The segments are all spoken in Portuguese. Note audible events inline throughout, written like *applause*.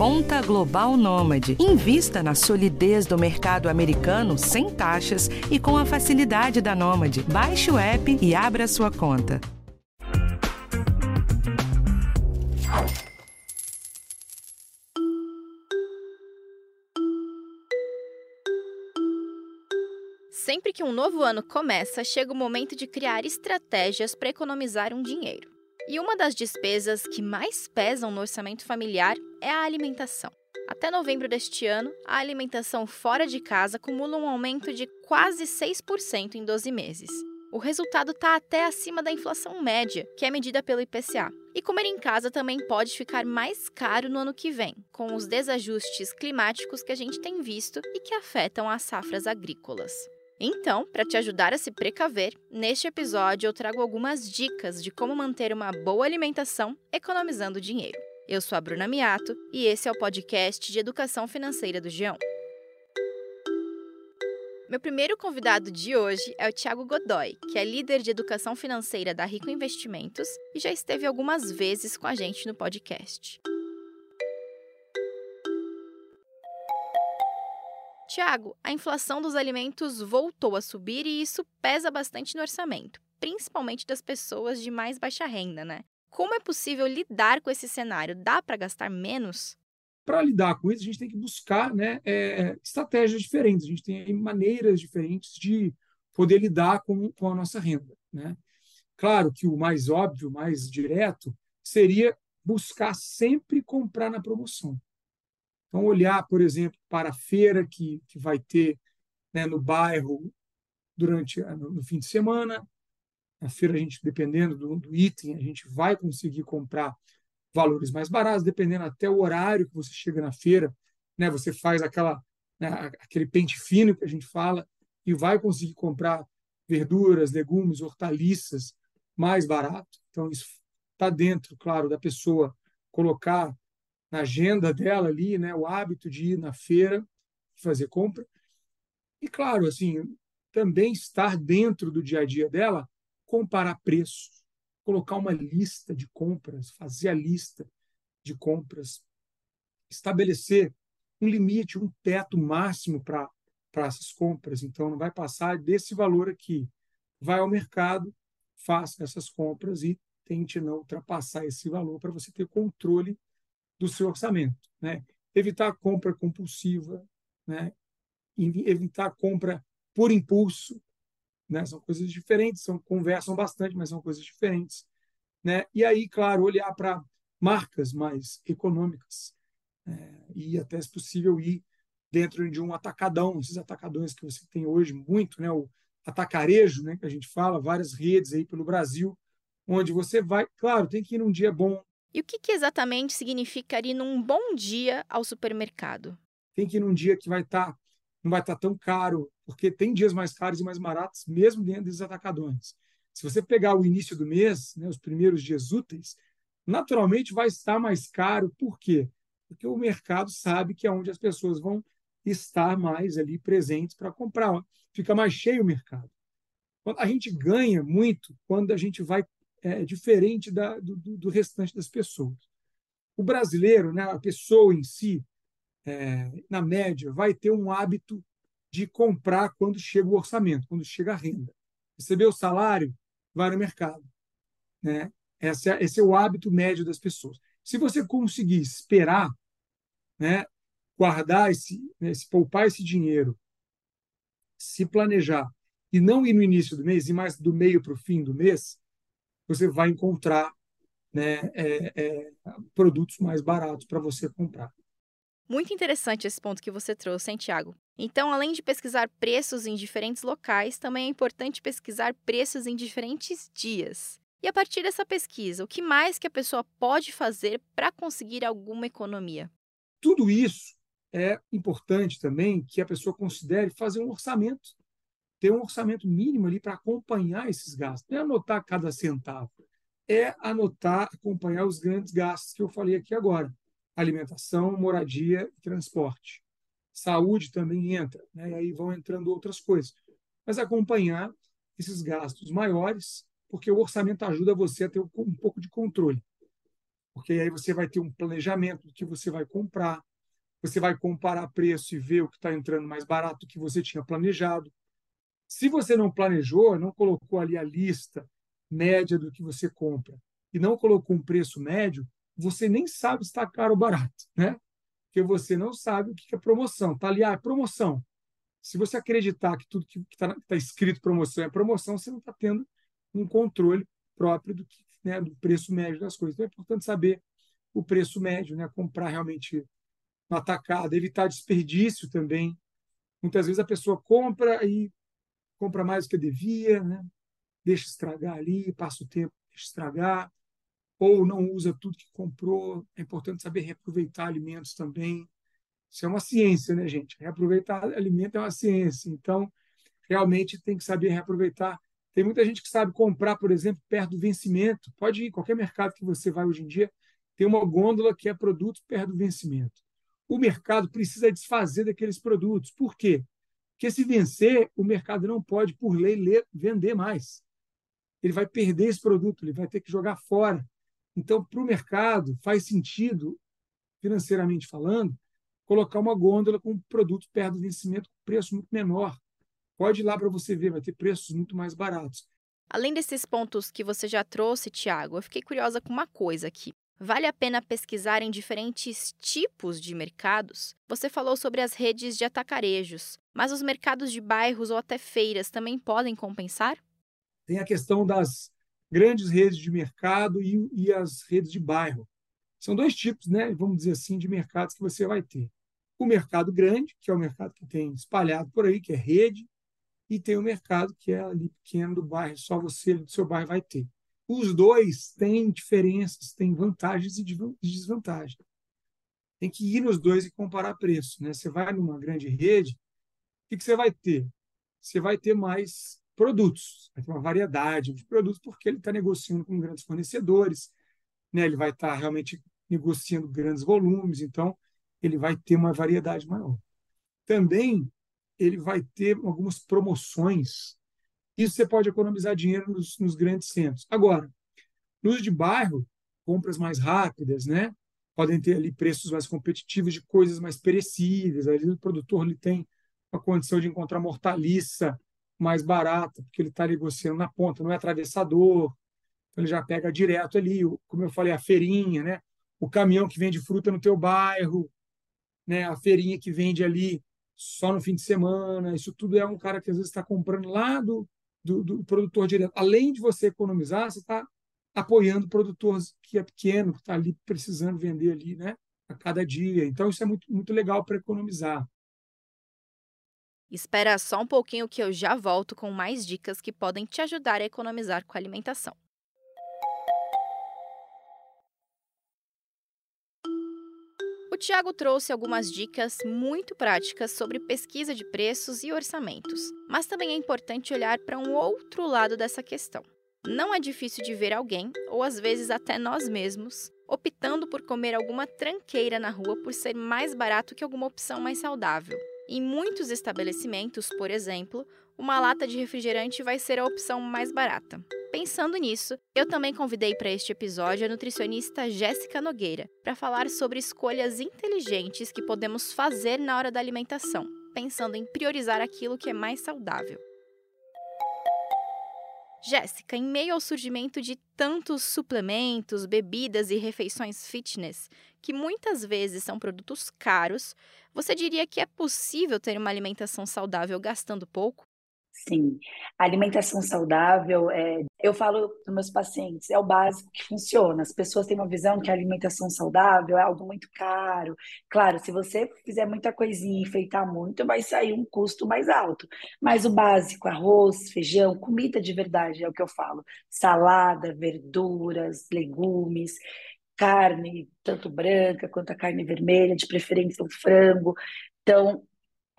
Conta Global Nômade. Invista na solidez do mercado americano sem taxas e com a facilidade da Nômade. Baixe o app e abra sua conta. Sempre que um novo ano começa, chega o momento de criar estratégias para economizar um dinheiro. E uma das despesas que mais pesam no orçamento familiar é a alimentação. Até novembro deste ano, a alimentação fora de casa acumula um aumento de quase 6% em 12 meses. O resultado está até acima da inflação média, que é medida pelo IPCA. E comer em casa também pode ficar mais caro no ano que vem, com os desajustes climáticos que a gente tem visto e que afetam as safras agrícolas. Então, para te ajudar a se precaver, neste episódio eu trago algumas dicas de como manter uma boa alimentação economizando dinheiro. Eu sou a Bruna Miato e esse é o podcast de Educação Financeira do Geão. Meu primeiro convidado de hoje é o Tiago Godoy, que é líder de educação financeira da Rico Investimentos e já esteve algumas vezes com a gente no podcast. Tiago, a inflação dos alimentos voltou a subir e isso pesa bastante no orçamento, principalmente das pessoas de mais baixa renda, né? Como é possível lidar com esse cenário? Dá para gastar menos? Para lidar com isso, a gente tem que buscar né, é, estratégias diferentes, a gente tem maneiras diferentes de poder lidar com, com a nossa renda. Né? Claro que o mais óbvio, mais direto, seria buscar sempre comprar na promoção. Então, olhar, por exemplo, para a feira que, que vai ter né, no bairro durante no fim de semana. Na feira, a gente, dependendo do, do, item, a gente vai conseguir comprar valores mais baratos, dependendo até o horário que você chega na feira. Né, você faz aquela, né, aquele pente fino que a gente fala e vai conseguir comprar verduras, legumes, hortaliças mais barato. Então, isso está dentro, claro, da pessoa colocar na agenda dela ali, né, o hábito de ir na feira fazer compra. E claro, assim, também estar dentro do dia a dia dela, comparar preços, colocar uma lista de compras, fazer a lista de compras, estabelecer um limite, um teto máximo para para essas compras. Então, não vai passar desse valor aqui. Vai ao mercado, faça essas compras e tente não ultrapassar esse valor para você ter controle do seu orçamento. Né? Evitar compra compulsiva, né? evitar compra por impulso. Né? São coisas diferentes, são, conversam bastante, mas são coisas diferentes. Né? E aí, claro, olhar para marcas mais econômicas é, e até, se possível, ir dentro de um atacadão, esses atacadões que você tem hoje muito, né? o atacarejo, né? que a gente fala, várias redes aí pelo Brasil, onde você vai, claro, tem que ir num dia bom, e o que, que exatamente significa ir num bom dia ao supermercado? Tem que ir num dia que vai estar, tá, não vai estar tá tão caro, porque tem dias mais caros e mais baratos, mesmo dentro dos atacadões. Se você pegar o início do mês, né, os primeiros dias úteis, naturalmente vai estar mais caro. Por quê? Porque o mercado sabe que é onde as pessoas vão estar mais ali presentes para comprar. Fica mais cheio o mercado. A gente ganha muito quando a gente vai é, diferente da, do, do, restante das pessoas. O brasileiro, né, a pessoa em si, é, na média, vai ter um hábito de comprar quando chega o orçamento, quando chega a renda. Receber o salário, vai no mercado. Né? Esse, é, esse é o hábito médio das pessoas. Se você conseguir esperar, né, guardar esse, né, se poupar esse dinheiro, se planejar e não ir no início do mês, e mais do meio para o fim do mês, você vai encontrar né, é, é, produtos mais baratos para você comprar. Muito interessante esse ponto que você trouxe, hein, Tiago? Então, além de pesquisar preços em diferentes locais, também é importante pesquisar preços em diferentes dias. E a partir dessa pesquisa, o que mais que a pessoa pode fazer para conseguir alguma economia? Tudo isso é importante também que a pessoa considere fazer um orçamento ter um orçamento mínimo ali para acompanhar esses gastos. Não é anotar cada centavo, é anotar, acompanhar os grandes gastos que eu falei aqui agora: alimentação, moradia e transporte. Saúde também entra, né? e aí vão entrando outras coisas. Mas acompanhar esses gastos maiores, porque o orçamento ajuda você a ter um pouco de controle. porque aí você vai ter um planejamento do que você vai comprar, você vai comparar preço e ver o que está entrando mais barato do que você tinha planejado. Se você não planejou, não colocou ali a lista média do que você compra e não colocou um preço médio, você nem sabe se está caro ou barato, né? Porque você não sabe o que é promoção. Está ali, ah, é promoção. Se você acreditar que tudo que está tá escrito promoção é promoção, você não está tendo um controle próprio do, que, né, do preço médio das coisas. Então é importante saber o preço médio, né? comprar realmente no atacado, evitar desperdício também. Muitas vezes a pessoa compra e compra mais do que devia, né? deixa estragar ali, passa o tempo, deixa estragar, ou não usa tudo que comprou. É importante saber reaproveitar alimentos também. Isso é uma ciência, né, gente? Reaproveitar alimento é uma ciência. Então, realmente tem que saber reaproveitar. Tem muita gente que sabe comprar, por exemplo, perto do vencimento. Pode ir, qualquer mercado que você vai hoje em dia, tem uma gôndola que é produto perto do vencimento. O mercado precisa desfazer daqueles produtos. Por quê? Porque se vencer, o mercado não pode, por lei, vender mais. Ele vai perder esse produto, ele vai ter que jogar fora. Então, para o mercado, faz sentido, financeiramente falando, colocar uma gôndola com produtos perto do vencimento com preço muito menor. Pode ir lá para você ver, vai ter preços muito mais baratos. Além desses pontos que você já trouxe, Tiago, eu fiquei curiosa com uma coisa aqui. Vale a pena pesquisar em diferentes tipos de mercados? Você falou sobre as redes de atacarejos, mas os mercados de bairros ou até feiras também podem compensar? Tem a questão das grandes redes de mercado e, e as redes de bairro. São dois tipos, né, vamos dizer assim, de mercados que você vai ter o mercado grande, que é o mercado que tem espalhado por aí, que é rede, e tem o mercado que é ali pequeno do bairro, só você do seu bairro vai ter. Os dois têm diferenças, têm vantagens e desvantagens. Tem que ir nos dois e comparar preço. Né? Você vai numa grande rede, o que você vai ter? Você vai ter mais produtos, vai ter uma variedade de produtos, porque ele está negociando com grandes fornecedores, né? ele vai estar tá realmente negociando grandes volumes, então ele vai ter uma variedade maior. Também ele vai ter algumas promoções. Isso você pode economizar dinheiro nos, nos grandes centros. Agora, nos de bairro, compras mais rápidas, né? Podem ter ali preços mais competitivos de coisas mais perecíveis. Ali o produtor ele tem a condição de encontrar mortaliça mais barata, porque ele está negociando na ponta, não é atravessador. Então ele já pega direto ali, como eu falei, a feirinha, né? O caminhão que vende fruta no teu bairro, né, a feirinha que vende ali só no fim de semana, isso tudo é um cara que às vezes está comprando lá do, do, do, produtor direto. Além de você economizar, você está apoiando o produtor que é pequeno, que está ali precisando vender ali, né, a cada dia. Então isso é muito, muito legal para economizar. Espera só um pouquinho que eu já volto com mais dicas que podem te ajudar a economizar com a alimentação. Tiago trouxe algumas dicas muito práticas sobre pesquisa de preços e orçamentos, mas também é importante olhar para um outro lado dessa questão. Não é difícil de ver alguém, ou às vezes até nós mesmos, optando por comer alguma tranqueira na rua por ser mais barato que alguma opção mais saudável. Em muitos estabelecimentos, por exemplo, uma lata de refrigerante vai ser a opção mais barata. Pensando nisso, eu também convidei para este episódio a nutricionista Jéssica Nogueira para falar sobre escolhas inteligentes que podemos fazer na hora da alimentação, pensando em priorizar aquilo que é mais saudável. Jéssica, em meio ao surgimento de tantos suplementos, bebidas e refeições fitness, que muitas vezes são produtos caros, você diria que é possível ter uma alimentação saudável gastando pouco? Sim, a alimentação saudável, é, eu falo para meus pacientes, é o básico que funciona. As pessoas têm uma visão que a alimentação saudável é algo muito caro. Claro, se você fizer muita coisinha enfeitar muito, vai sair um custo mais alto. Mas o básico, arroz, feijão, comida de verdade, é o que eu falo. Salada, verduras, legumes, carne, tanto branca quanto a carne vermelha, de preferência o frango. Então,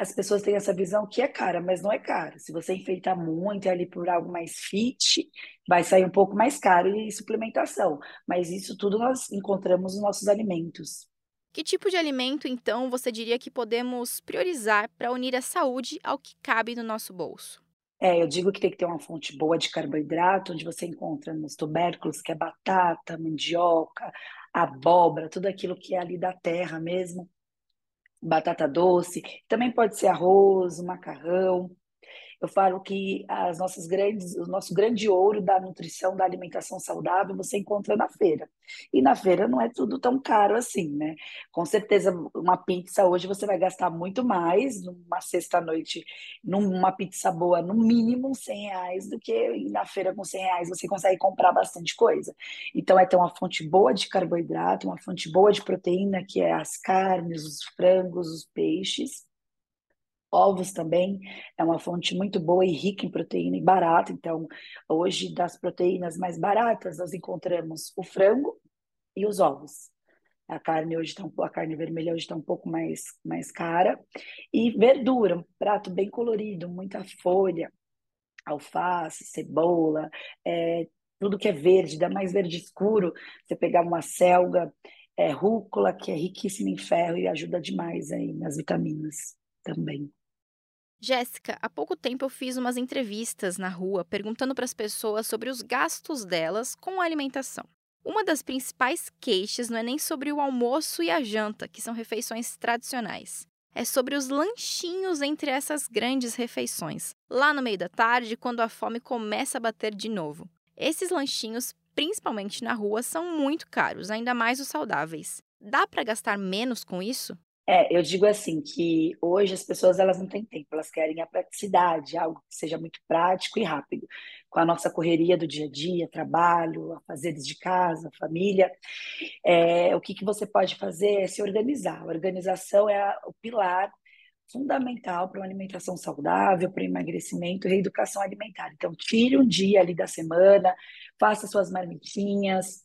as pessoas têm essa visão que é cara, mas não é cara. Se você enfeitar muito e ali por algo mais fit, vai sair um pouco mais caro e suplementação. Mas isso tudo nós encontramos nos nossos alimentos. Que tipo de alimento, então, você diria que podemos priorizar para unir a saúde ao que cabe no nosso bolso? É, eu digo que tem que ter uma fonte boa de carboidrato, onde você encontra nos tubérculos, que é batata, mandioca, abóbora, tudo aquilo que é ali da terra mesmo, batata doce, também pode ser arroz, macarrão. Eu falo que as nossas grandes, o nosso grande ouro da nutrição, da alimentação saudável, você encontra na feira. E na feira não é tudo tão caro assim, né? Com certeza, uma pizza hoje você vai gastar muito mais numa sexta-noite, numa pizza boa, no mínimo 100 reais, do que na feira com 100 reais você consegue comprar bastante coisa. Então, é ter uma fonte boa de carboidrato, uma fonte boa de proteína, que é as carnes, os frangos, os peixes Ovos também é uma fonte muito boa e rica em proteína e barata. Então, hoje, das proteínas mais baratas, nós encontramos o frango e os ovos. A carne hoje um, a carne vermelha hoje está um pouco mais, mais cara. E verdura, um prato bem colorido, muita folha, alface, cebola, é, tudo que é verde, dá mais verde escuro. Você pegar uma selga, é, rúcula, que é riquíssima em ferro e ajuda demais aí nas vitaminas também. Jéssica, há pouco tempo eu fiz umas entrevistas na rua perguntando para as pessoas sobre os gastos delas com a alimentação. Uma das principais queixas não é nem sobre o almoço e a janta, que são refeições tradicionais. É sobre os lanchinhos entre essas grandes refeições, lá no meio da tarde, quando a fome começa a bater de novo. Esses lanchinhos, principalmente na rua, são muito caros, ainda mais os saudáveis. Dá para gastar menos com isso? É, eu digo assim que hoje as pessoas elas não têm tempo, elas querem a praticidade, algo que seja muito prático e rápido. Com a nossa correria do dia a dia, trabalho, afazeres de casa, família, é, o que, que você pode fazer é se organizar. A organização é a, o pilar fundamental para uma alimentação saudável, para emagrecimento e reeducação alimentar. Então, tire um dia ali da semana, faça suas marmitinhas,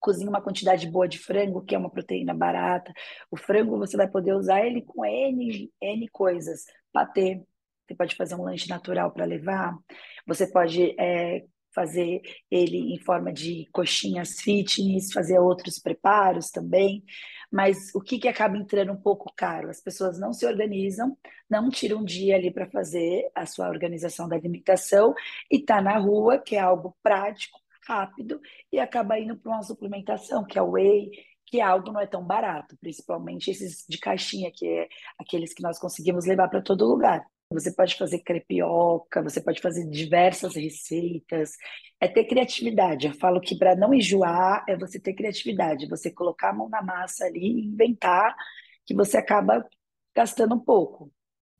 cozinha uma quantidade boa de frango, que é uma proteína barata. O frango você vai poder usar ele com N, N coisas. Patê, você pode fazer um lanche natural para levar. Você pode é, fazer ele em forma de coxinhas fitness, fazer outros preparos também. Mas o que, que acaba entrando um pouco caro? As pessoas não se organizam, não tiram um dia ali para fazer a sua organização da alimentação e tá na rua, que é algo prático, rápido e acaba indo para uma suplementação, que é o whey, que é algo não é tão barato, principalmente esses de caixinha, que é aqueles que nós conseguimos levar para todo lugar. Você pode fazer crepioca, você pode fazer diversas receitas, é ter criatividade. Eu falo que para não enjoar é você ter criatividade, você colocar a mão na massa ali e inventar, que você acaba gastando um pouco.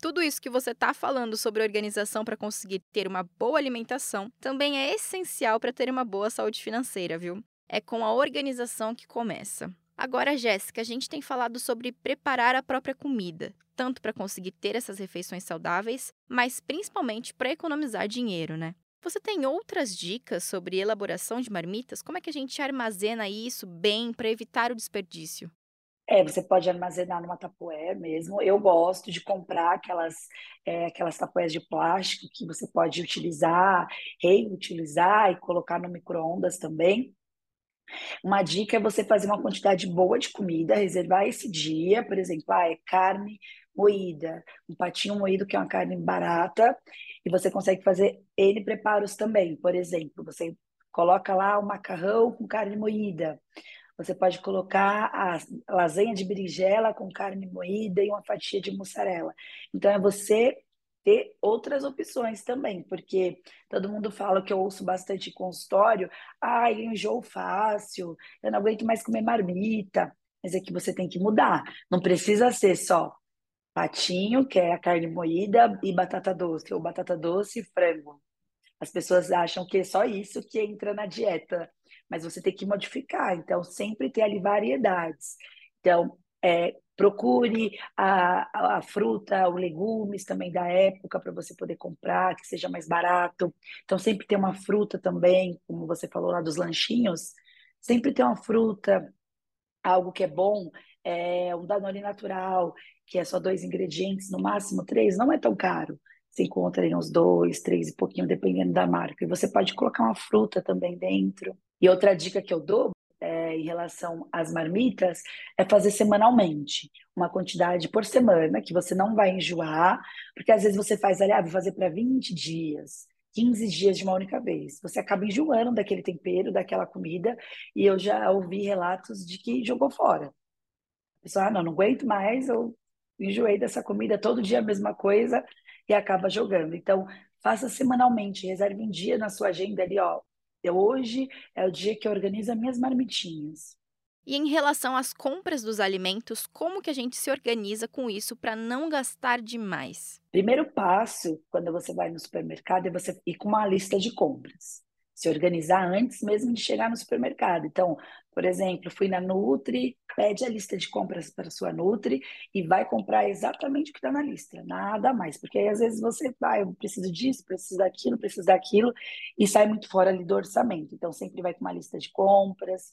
Tudo isso que você está falando sobre organização para conseguir ter uma boa alimentação também é essencial para ter uma boa saúde financeira, viu? É com a organização que começa. Agora, Jéssica, a gente tem falado sobre preparar a própria comida, tanto para conseguir ter essas refeições saudáveis, mas principalmente para economizar dinheiro, né? Você tem outras dicas sobre elaboração de marmitas? Como é que a gente armazena isso bem para evitar o desperdício? É, você pode armazenar numa tapoé mesmo. Eu gosto de comprar aquelas, é, aquelas tapoés de plástico que você pode utilizar, reutilizar e colocar no micro-ondas também. Uma dica é você fazer uma quantidade boa de comida, reservar esse dia, por exemplo, ah, é carne moída, um patinho moído que é uma carne barata, e você consegue fazer N preparos também. Por exemplo, você coloca lá o macarrão com carne moída, você pode colocar a lasanha de berinjela com carne moída e uma fatia de mussarela. Então, é você ter outras opções também, porque todo mundo fala que eu ouço bastante consultório, ah, enjoo fácil, eu não aguento mais comer marmita, mas é que você tem que mudar, não precisa ser só patinho, que é a carne moída, e batata doce, ou batata doce e frango. As pessoas acham que é só isso que entra na dieta, mas você tem que modificar. Então, sempre ter ali variedades. Então, é, procure a, a, a fruta, os legumes também da época para você poder comprar, que seja mais barato. Então, sempre ter uma fruta também, como você falou lá dos lanchinhos, sempre ter uma fruta, algo que é bom, é um Danone natural, que é só dois ingredientes, no máximo três, não é tão caro. Você encontra aí uns dois, três e pouquinho, dependendo da marca. E você pode colocar uma fruta também dentro. E outra dica que eu dou é, em relação às marmitas é fazer semanalmente, uma quantidade por semana, que você não vai enjoar, porque às vezes você faz ali, ah, vou fazer para 20 dias, 15 dias de uma única vez. Você acaba enjoando daquele tempero, daquela comida, e eu já ouvi relatos de que jogou fora. A pessoa, ah, não, não aguento mais, eu enjoei dessa comida, todo dia a mesma coisa, e acaba jogando. Então, faça semanalmente, reserve um dia na sua agenda ali, ó. Hoje é o dia que eu organizo as minhas marmitinhas. E em relação às compras dos alimentos, como que a gente se organiza com isso para não gastar demais? Primeiro passo, quando você vai no supermercado, é você ir com uma lista de compras. Se organizar antes mesmo de chegar no supermercado. Então, por exemplo, fui na Nutri, pede a lista de compras para sua Nutri e vai comprar exatamente o que está na lista, nada mais. Porque aí às vezes você vai, eu preciso disso, preciso daquilo, preciso daquilo, e sai muito fora ali do orçamento. Então, sempre vai com uma lista de compras,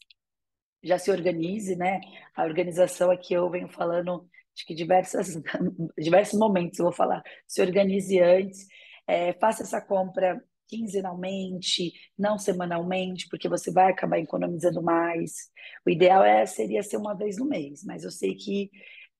já se organize, né? A organização aqui eu venho falando, acho que diversas, *laughs* diversos momentos eu vou falar. Se organize antes, é, faça essa compra quinzenalmente, não semanalmente, porque você vai acabar economizando mais. O ideal é, seria ser uma vez no mês, mas eu sei que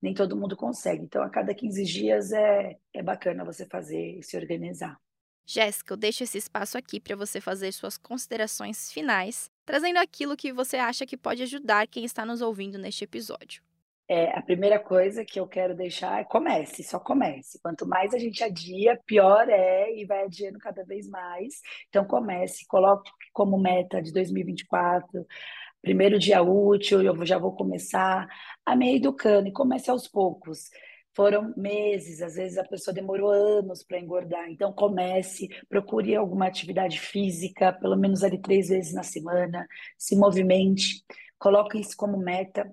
nem todo mundo consegue. Então, a cada 15 dias é, é bacana você fazer e se organizar. Jéssica, eu deixo esse espaço aqui para você fazer suas considerações finais, trazendo aquilo que você acha que pode ajudar quem está nos ouvindo neste episódio. É, a primeira coisa que eu quero deixar é comece, só comece. Quanto mais a gente adia, pior é e vai adiando cada vez mais. Então comece, coloque como meta de 2024, primeiro dia útil, eu já vou começar a me educando e comece aos poucos foram meses, às vezes a pessoa demorou anos para engordar. Então comece, procure alguma atividade física, pelo menos ali três vezes na semana, se movimente, coloque isso como meta.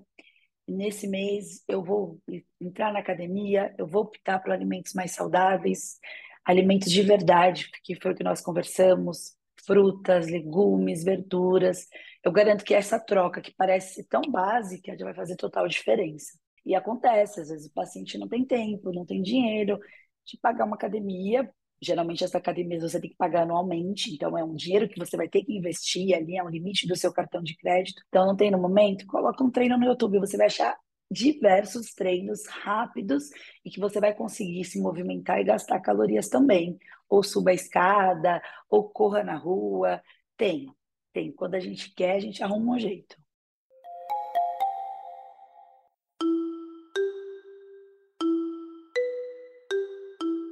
Nesse mês eu vou entrar na academia, eu vou optar por alimentos mais saudáveis, alimentos de verdade, que foi o que nós conversamos, frutas, legumes, verduras. Eu garanto que essa troca, que parece tão básica, já vai fazer total diferença. E acontece, às vezes o paciente não tem tempo, não tem dinheiro de pagar uma academia. Geralmente, essa academia você tem que pagar anualmente, então é um dinheiro que você vai ter que investir ali, é um limite do seu cartão de crédito. Então, não tem no momento? Coloca um treino no YouTube, você vai achar diversos treinos rápidos e que você vai conseguir se movimentar e gastar calorias também. Ou suba a escada, ou corra na rua. Tem, tem. Quando a gente quer, a gente arruma um jeito.